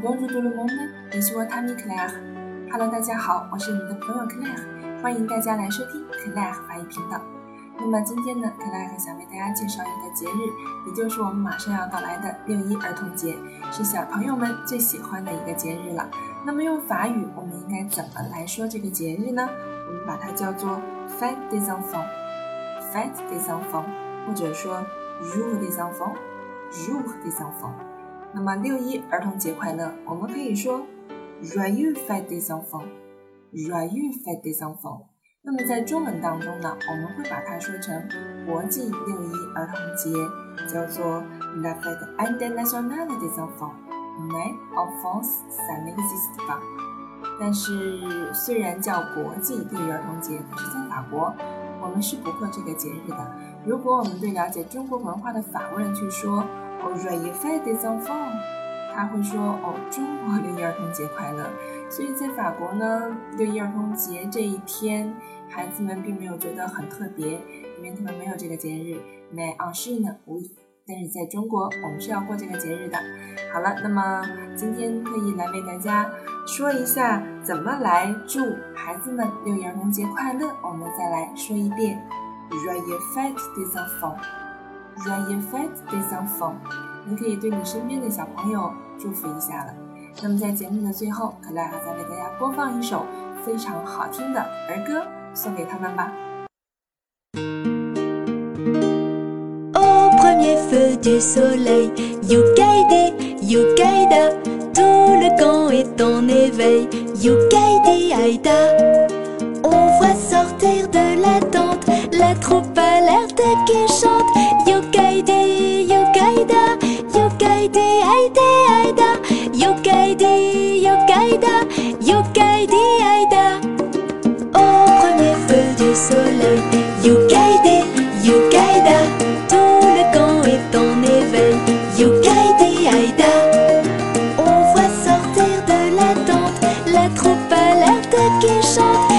Bonjour tout le monde, je suis votre ami Claire. Hello，大家好，我是你们的朋友 Claire，欢迎大家来收听 Claire 法语频道。那么今天呢，Claire 想为大家介绍一个节日，也就是我们马上要到来的六一儿童节，是小朋友们最喜欢的一个节日了。那么用法语，我们应该怎么来说这个节日呢？我们把它叫做 Fête des enfants，Fête des enfants，或者说 Jour des enfants，Jour des enfants。那么六一儿童节快乐，我们可以说 Joyeux Fête des enfants，Joyeux Fête des enfants。那么在中文当中呢，我们会把它说成国际六一儿童节，叫做 La Fête internationale des enfants。Mais en France, ça n'existe pas。但是虽然叫国际六一儿童节，可是在法国，我们是不过这个节日的。如果我们对了解中国文化的法国人去说，哦，Joyeux Fête des enfants，他会说哦，中国六一儿童节快乐。所以在法国呢，六一儿童节这一天，孩子们并没有觉得很特别，因为他们没有这个节日。Mais en Chine, oui。但是在中国，我们是要过这个节日的。好了，那么今天特意来为大家说一下怎么来祝孩子们六一儿童节快乐。我们再来说一遍：Joyeux Fête des enfants，Joyeux Fête des enfants。你可以对你身边的小朋友祝福一下了。那么在节目的最后，可乐还再为大家播放一首非常好听的儿歌，送给他们吧。Feu du soleil. Yukaide, Yukaida, tout le camp est en éveil. Yukaide, Aïda. On voit sortir de la tente la troupe alerte qui chante. Yukaide, Yukaida, Yukaide, Aïda, Aïda. Yukaide, Yukaida, Yukaide, Aïda. Au premier feu du soleil, Yukaide, Yukaida, tout 沙滩